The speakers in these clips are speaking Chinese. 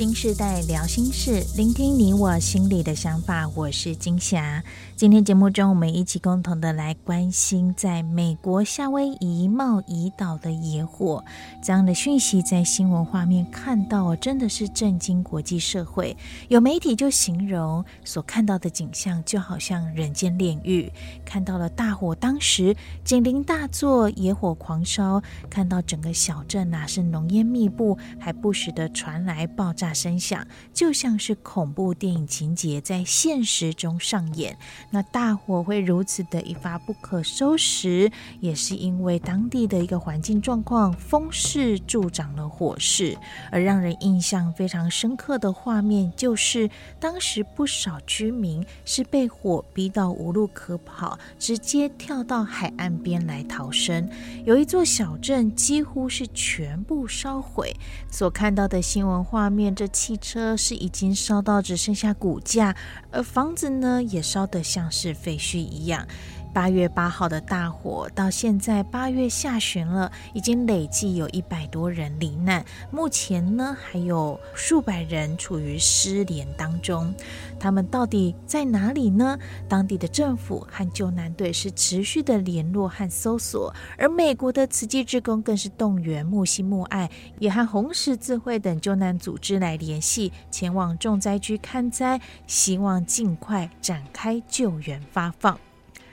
新世代聊心事，聆听你我心里的想法。我是金霞。今天节目中，我们一起共同的来关心在美国夏威夷茂宜岛的野火这样的讯息，在新闻画面看到，真的是震惊国际社会。有媒体就形容所看到的景象，就好像人间炼狱。看到了大火，当时警铃大作，野火狂烧，看到整个小镇呐、啊、是浓烟密布，还不时的传来爆炸声响，就像是恐怖电影情节在现实中上演。那大火会如此的一发不可收拾，也是因为当地的一个环境状况，风势助长了火势。而让人印象非常深刻的画面，就是当时不少居民是被火逼到无路可跑，直接跳到海岸边来逃生。有一座小镇几乎是全部烧毁，所看到的新闻画面，这汽车是已经烧到只剩下骨架，而房子呢也烧得像是废墟一样。八月八号的大火到现在八月下旬了，已经累计有一百多人罹难，目前呢还有数百人处于失联当中。他们到底在哪里呢？当地的政府和救难队是持续的联络和搜索，而美国的慈济志工更是动员木西木爱，也和红十字会等救难组织来联系，前往重灾区看灾，希望尽快展开救援发放。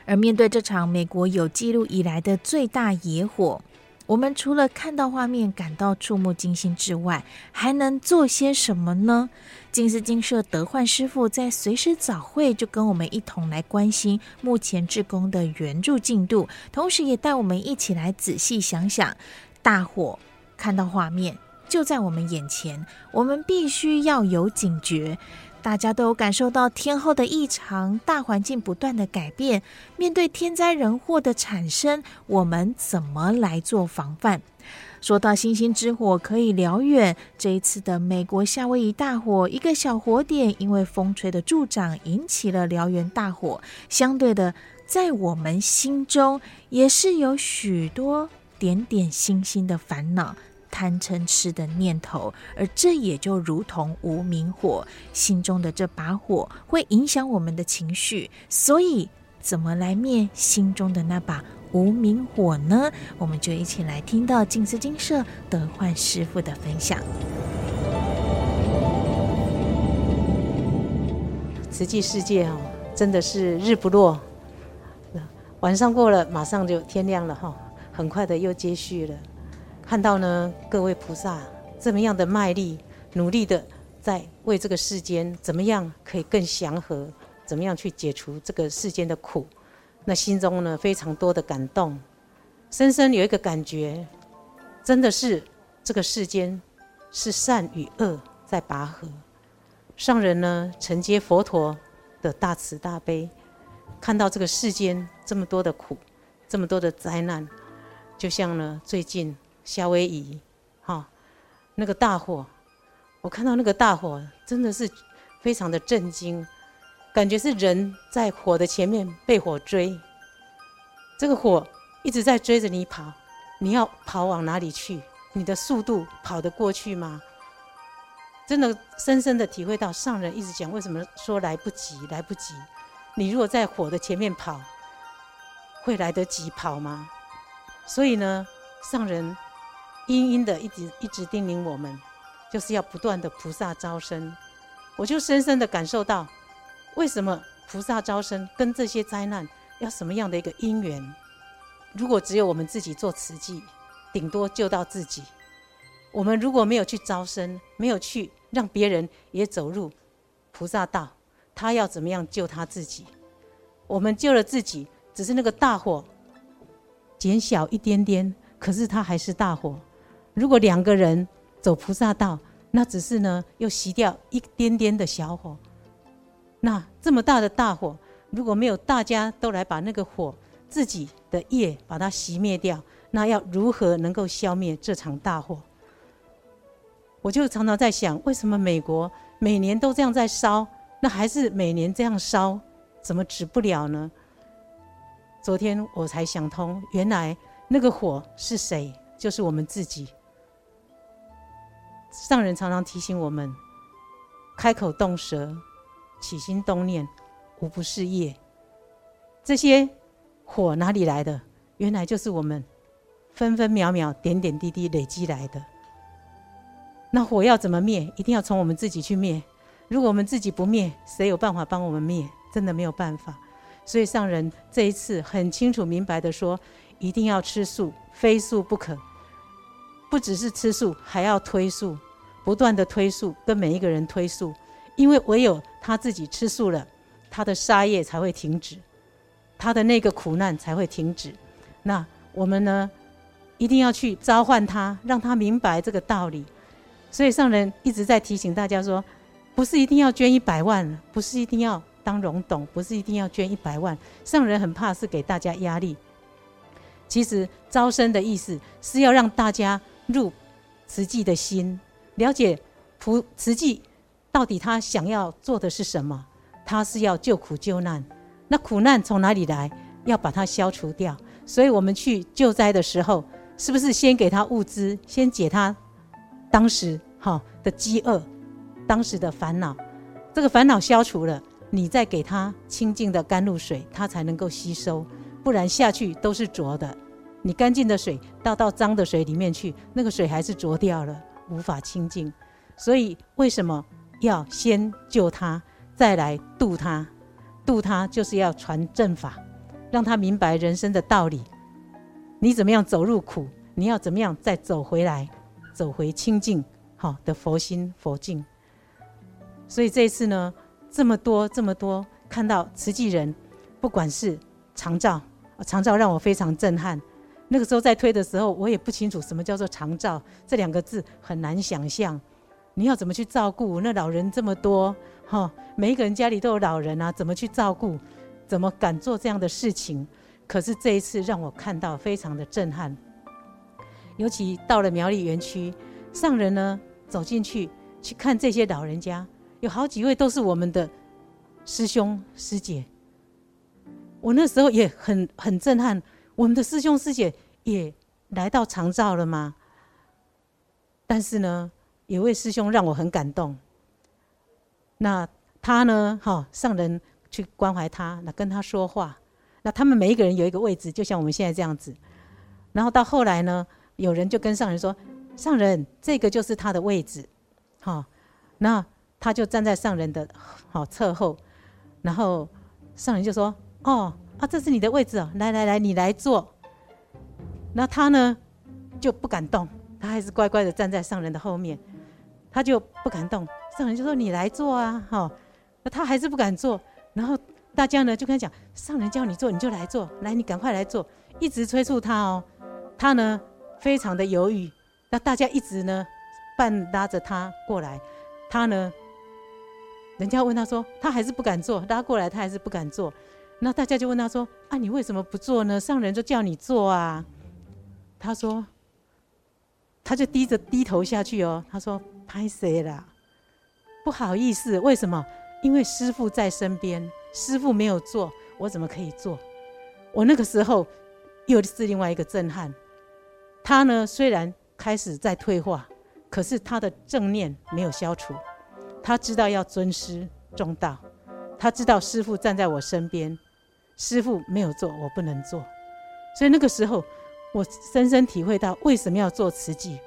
而面对这场美国有记录以来的最大野火，我们除了看到画面感到触目惊心之外，还能做些什么呢？静思精舍德焕师傅在随时早会就跟我们一同来关心目前志工的援助进度，同时也带我们一起来仔细想想，大火看到画面就在我们眼前，我们必须要有警觉。大家都有感受到天候的异常，大环境不断的改变。面对天灾人祸的产生，我们怎么来做防范？说到星星之火可以燎原，这一次的美国夏威夷大火，一个小火点因为风吹的助长，引起了燎原大火。相对的，在我们心中也是有许多点点星星的烦恼。贪嗔痴的念头，而这也就如同无明火，心中的这把火会影响我们的情绪。所以，怎么来灭心中的那把无明火呢？我们就一起来听到静思金舍德焕师傅的分享。实际世界哦，真的是日不落，晚上过了，马上就天亮了哈，很快的又接续了。看到呢，各位菩萨这么样的卖力、努力的在为这个世间怎么样可以更祥和，怎么样去解除这个世间的苦，那心中呢非常多的感动，深深有一个感觉，真的是这个世间是善与恶在拔河。上人呢承接佛陀的大慈大悲，看到这个世间这么多的苦，这么多的灾难，就像呢最近。夏威夷，哈，那个大火，我看到那个大火，真的是非常的震惊，感觉是人在火的前面被火追，这个火一直在追着你跑，你要跑往哪里去？你的速度跑得过去吗？真的深深的体会到上人一直讲，为什么说来不及，来不及？你如果在火的前面跑，会来得及跑吗？所以呢，上人。阴阴的一直一直叮咛我们，就是要不断的菩萨招生。我就深深的感受到，为什么菩萨招生跟这些灾难要什么样的一个因缘？如果只有我们自己做慈济，顶多救到自己。我们如果没有去招生，没有去让别人也走入菩萨道，他要怎么样救他自己？我们救了自己，只是那个大火减小一点点，可是它还是大火。如果两个人走菩萨道，那只是呢，又熄掉一点点的小火。那这么大的大火，如果没有大家都来把那个火自己的业把它熄灭掉，那要如何能够消灭这场大火？我就常常在想，为什么美国每年都这样在烧，那还是每年这样烧，怎么止不了呢？昨天我才想通，原来那个火是谁？就是我们自己。上人常常提醒我们，开口动舌、起心动念，无不是业。这些火哪里来的？原来就是我们分分秒秒、点点滴滴累积来的。那火要怎么灭？一定要从我们自己去灭。如果我们自己不灭，谁有办法帮我们灭？真的没有办法。所以上人这一次很清楚明白的说，一定要吃素，非素不可。不只是吃素，还要推素，不断的推素，跟每一个人推素，因为唯有他自己吃素了，他的杀业才会停止，他的那个苦难才会停止。那我们呢，一定要去召唤他，让他明白这个道理。所以上人一直在提醒大家说，不是一定要捐一百万，不是一定要当荣董，不是一定要捐一百万。上人很怕是给大家压力。其实招生的意思是要让大家。入慈济的心，了解菩慈济到底他想要做的是什么？他是要救苦救难。那苦难从哪里来？要把它消除掉。所以我们去救灾的时候，是不是先给他物资，先解他当时哈的饥饿，当时的烦恼？这个烦恼消除了，你再给他清净的甘露水，他才能够吸收。不然下去都是浊的。你干净的水倒到脏的水里面去，那个水还是浊掉了，无法清净。所以为什么要先救他，再来度他？度他就是要传正法，让他明白人生的道理。你怎么样走入苦，你要怎么样再走回来，走回清净好的佛心佛境。所以这一次呢，这么多这么多看到慈济人，不管是长照，长照让我非常震撼。那个时候在推的时候，我也不清楚什么叫做长照这两个字，很难想象。你要怎么去照顾那老人这么多？哈，每一个人家里都有老人啊，怎么去照顾？怎么敢做这样的事情？可是这一次让我看到非常的震撼。尤其到了苗栗园区，上人呢走进去去看这些老人家，有好几位都是我们的师兄师姐。我那时候也很很震撼。我们的师兄师姐也来到长照了吗？但是呢，有位师兄让我很感动。那他呢？哈，上人去关怀他，那跟他说话。那他们每一个人有一个位置，就像我们现在这样子。然后到后来呢，有人就跟上人说：“上人，这个就是他的位置。”哈，那他就站在上人的好侧后。然后上人就说：“哦。”啊，这是你的位置哦，来来来，你来坐。那他呢就不敢动，他还是乖乖的站在上人的后面，他就不敢动。上人就说：“你来坐啊，哈。”那他还是不敢坐。然后大家呢就跟他讲：“上人叫你坐，你就来坐，来，你赶快来坐。”一直催促他哦，他呢非常的犹豫。那大家一直呢半拉着他过来，他呢，人家问他说，他还是不敢坐，拉过来他还是不敢坐。那大家就问他说：“啊，你为什么不做呢？上人就叫你做啊。”他说：“他就低着低头下去哦。”他说：“拍谁啦？不好意思，为什么？因为师傅在身边，师傅没有做，我怎么可以做？”我那个时候又是另外一个震撼。他呢，虽然开始在退化，可是他的正念没有消除。他知道要尊师重道，他知道师傅站在我身边。师父没有做，我不能做，所以那个时候，我深深体会到为什么要做慈济。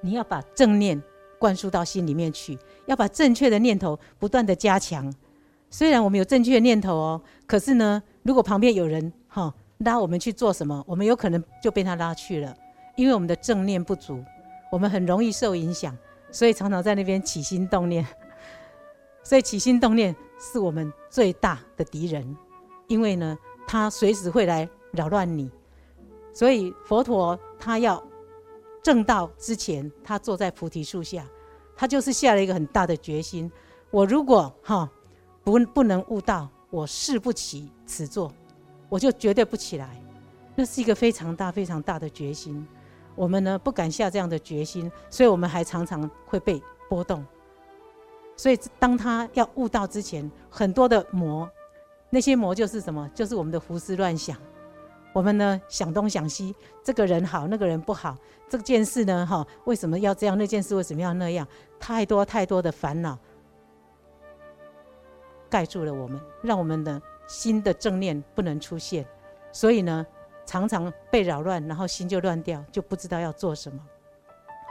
你要把正念灌输到心里面去，要把正确的念头不断的加强。虽然我们有正确的念头哦，可是呢，如果旁边有人哈拉我们去做什么，我们有可能就被他拉去了，因为我们的正念不足，我们很容易受影响，所以常常在那边起心动念。所以起心动念是我们最大的敌人。因为呢，他随时会来扰乱你，所以佛陀他要证道之前，他坐在菩提树下，他就是下了一个很大的决心：我如果哈不不能悟道，我誓不起此座，我就绝对不起来。那是一个非常大、非常大的决心。我们呢不敢下这样的决心，所以我们还常常会被波动。所以当他要悟道之前，很多的魔。那些魔就是什么？就是我们的胡思乱想。我们呢想东想西，这个人好，那个人不好，这件事呢哈为什么要这样？那件事为什么要那样？太多太多的烦恼盖住了我们，让我们的心的正念不能出现，所以呢，常常被扰乱，然后心就乱掉，就不知道要做什么。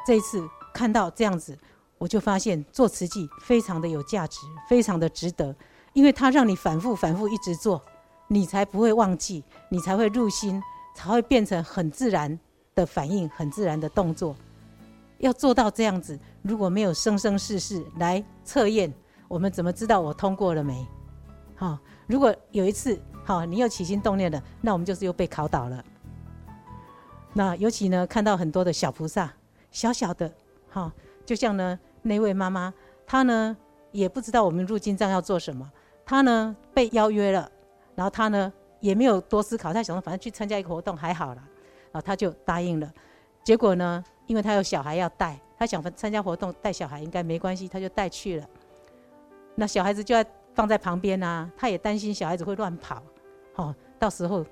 这一次看到这样子，我就发现做慈济非常的有价值，非常的值得，因为它让你反复反复一直做，你才不会忘记，你才会入心，才会变成很自然的反应，很自然的动作。要做到这样子，如果没有生生世世来测验，我们怎么知道我通过了没？好，如果有一次好，你又起心动念了，那我们就是又被考倒了。那尤其呢，看到很多的小菩萨。小小的，哈，就像呢那位妈妈，她呢也不知道我们入经藏要做什么，他呢被邀约了，然后他呢也没有多思考，他想说反正去参加一个活动还好了，然后他就答应了。结果呢，因为他有小孩要带，他想参加活动带小孩应该没关系，他就带去了。那小孩子就要放在旁边啊，他也担心小孩子会乱跑，哦，到时候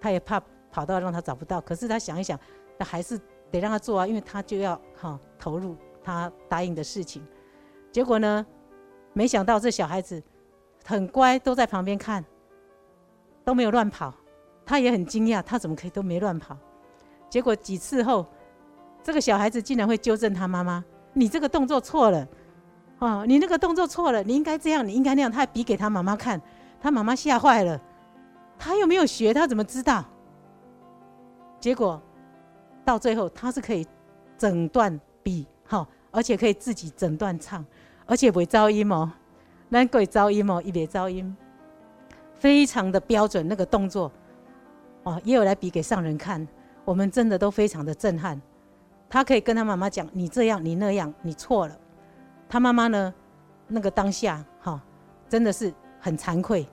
他也怕跑到让他找不到。可是他想一想，那还是。得让他做啊，因为他就要哈、投入他答应的事情。结果呢，没想到这小孩子很乖，都在旁边看，都没有乱跑。他也很惊讶，他怎么可以都没乱跑？结果几次后，这个小孩子竟然会纠正他妈妈：“你这个动作错了，哦，你那个动作错了，你应该这样，你应该那样。”他还比给他妈妈看，他妈妈吓坏了。他又没有学，他怎么知道？结果。到最后，他是可以整段比好，而且可以自己整段唱，而且不会噪音哦，那鬼噪音哦，一别噪音，非常的标准那个动作，哦，也有来比给上人看，我们真的都非常的震撼。他可以跟他妈妈讲：“你这样，你那样，你错了。”他妈妈呢，那个当下哈，真的是很惭愧，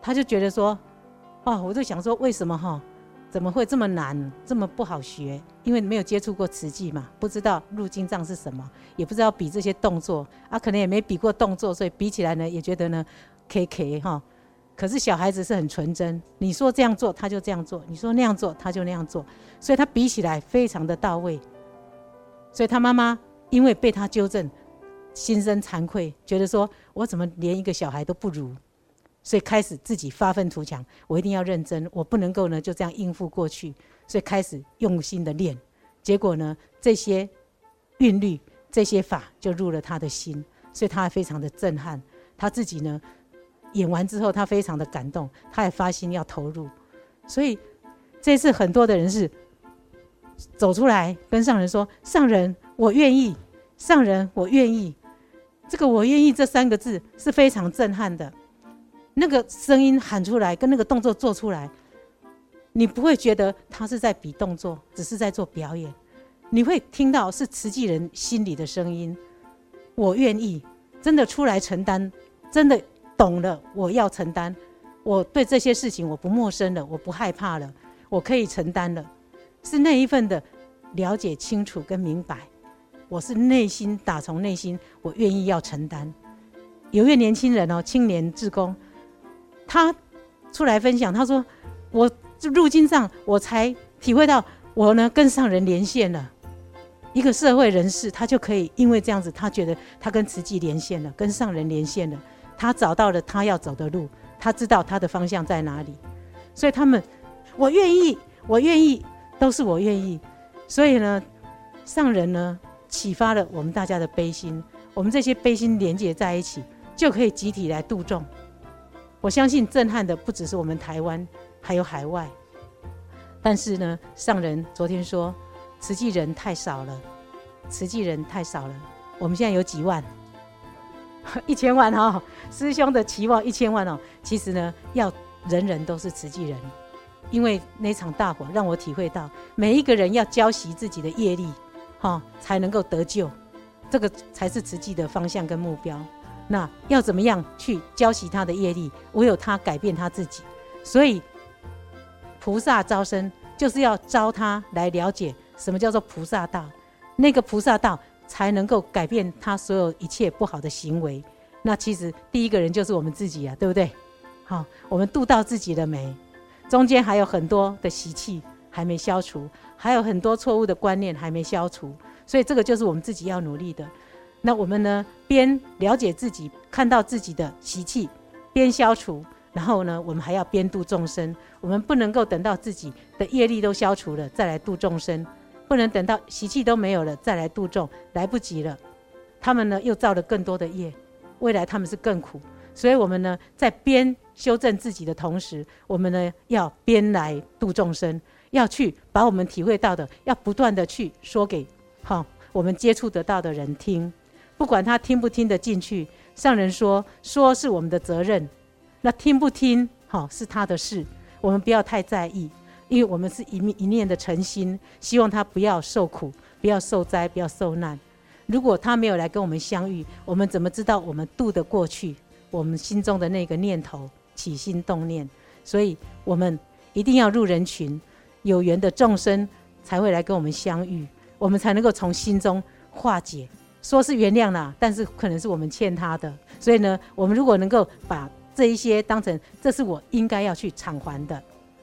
他就觉得说：“哦，我就想说，为什么哈？”怎么会这么难，这么不好学？因为没有接触过瓷器嘛，不知道入金藏是什么，也不知道比这些动作啊，可能也没比过动作，所以比起来呢，也觉得呢，K K 哈。可是小孩子是很纯真，你说这样做他就这样做，你说那样做他就那样做，所以他比起来非常的到位。所以他妈妈因为被他纠正，心生惭愧，觉得说我怎么连一个小孩都不如。所以开始自己发愤图强，我一定要认真，我不能够呢就这样应付过去。所以开始用心的练，结果呢这些韵律、这些法就入了他的心，所以他非常的震撼。他自己呢演完之后，他非常的感动，他也发心要投入。所以这次很多的人是走出来跟上人说：“上人，我愿意。”上人，我愿意。这个“我愿意”这三个字是非常震撼的。那个声音喊出来，跟那个动作做出来，你不会觉得他是在比动作，只是在做表演。你会听到是慈济人心里的声音。我愿意，真的出来承担，真的懂了，我要承担。我对这些事情我不陌生了，我不害怕了，我可以承担了。是那一份的了解清楚跟明白，我是内心打从内心，我愿意要承担。有一位年轻人哦，青年志工。他出来分享，他说：“我入经藏，我才体会到，我呢跟上人连线了。一个社会人士，他就可以因为这样子，他觉得他跟慈济连线了，跟上人连线了。他找到了他要走的路，他知道他的方向在哪里。所以他们，我愿意，我愿意，都是我愿意。所以呢，上人呢启发了我们大家的悲心，我们这些悲心连接在一起，就可以集体来度众。”我相信震撼的不只是我们台湾，还有海外。但是呢，上人昨天说，慈济人太少了，慈济人太少了。我们现在有几万？一千万哦，师兄的期望一千万哦。其实呢，要人人都是慈济人，因为那场大火让我体会到，每一个人要浇熄自己的业力，哈，才能够得救。这个才是慈济的方向跟目标。那要怎么样去浇熄他的业力？唯有他改变他自己。所以菩萨招生就是要招他来了解什么叫做菩萨道，那个菩萨道才能够改变他所有一切不好的行为。那其实第一个人就是我们自己啊，对不对？好，我们度到自己了没？中间还有很多的习气还没消除，还有很多错误的观念还没消除，所以这个就是我们自己要努力的。那我们呢？边了解自己，看到自己的习气，边消除，然后呢，我们还要边度众生。我们不能够等到自己的业力都消除了再来度众生，不能等到习气都没有了再来度众，来不及了。他们呢又造了更多的业，未来他们是更苦。所以，我们呢在边修正自己的同时，我们呢要边来度众生，要去把我们体会到的，要不断的去说给好我们接触得到的人听，不管他听不听得进去。上人说，说是我们的责任，那听不听好是他的事，我们不要太在意，因为我们是一一念的诚心，希望他不要受苦，不要受灾，不要受难。如果他没有来跟我们相遇，我们怎么知道我们度得过去？我们心中的那个念头起心动念，所以我们一定要入人群，有缘的众生才会来跟我们相遇，我们才能够从心中化解。说是原谅了，但是可能是我们欠他的，所以呢，我们如果能够把这一些当成这是我应该要去偿还的，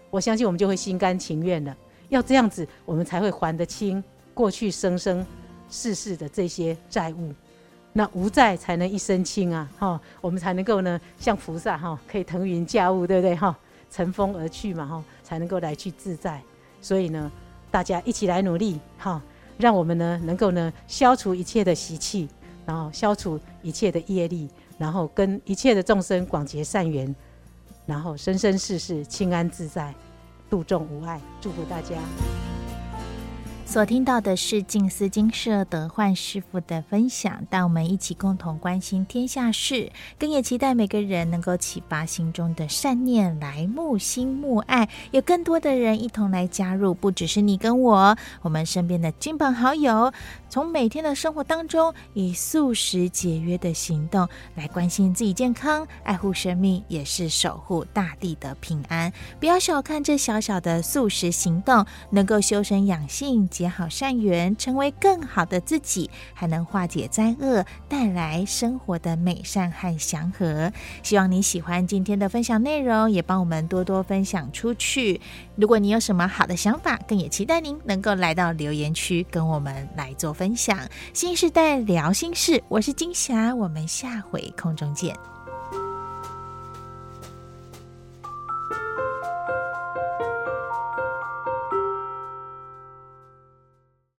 我相信我们就会心甘情愿了。要这样子，我们才会还得清过去生生世世的这些债务。那无债才能一身轻啊！哈，我们才能够呢，像菩萨哈，可以腾云驾雾，对不对？哈，乘风而去嘛，哈，才能够来去自在。所以呢，大家一起来努力，哈，让我们呢能够呢消除一切的习气，然后消除一切的业力，然后跟一切的众生广结善缘，然后生生世世清安自在，度众无碍。祝福大家。所听到的是静思金舍德焕师傅的分享，带我们一起共同关心天下事，更也期待每个人能够启发心中的善念，来沐心沐爱，有更多的人一同来加入，不只是你跟我，我们身边的亲朋好友，从每天的生活当中，以素食节约的行动来关心自己健康，爱护生命，也是守护大地的平安。不要小看这小小的素食行动，能够修身养性。结好善缘，成为更好的自己，还能化解灾厄，带来生活的美善和祥和。希望你喜欢今天的分享内容，也帮我们多多分享出去。如果你有什么好的想法，更也期待您能够来到留言区跟我们来做分享。新时代聊心事，我是金霞，我们下回空中见。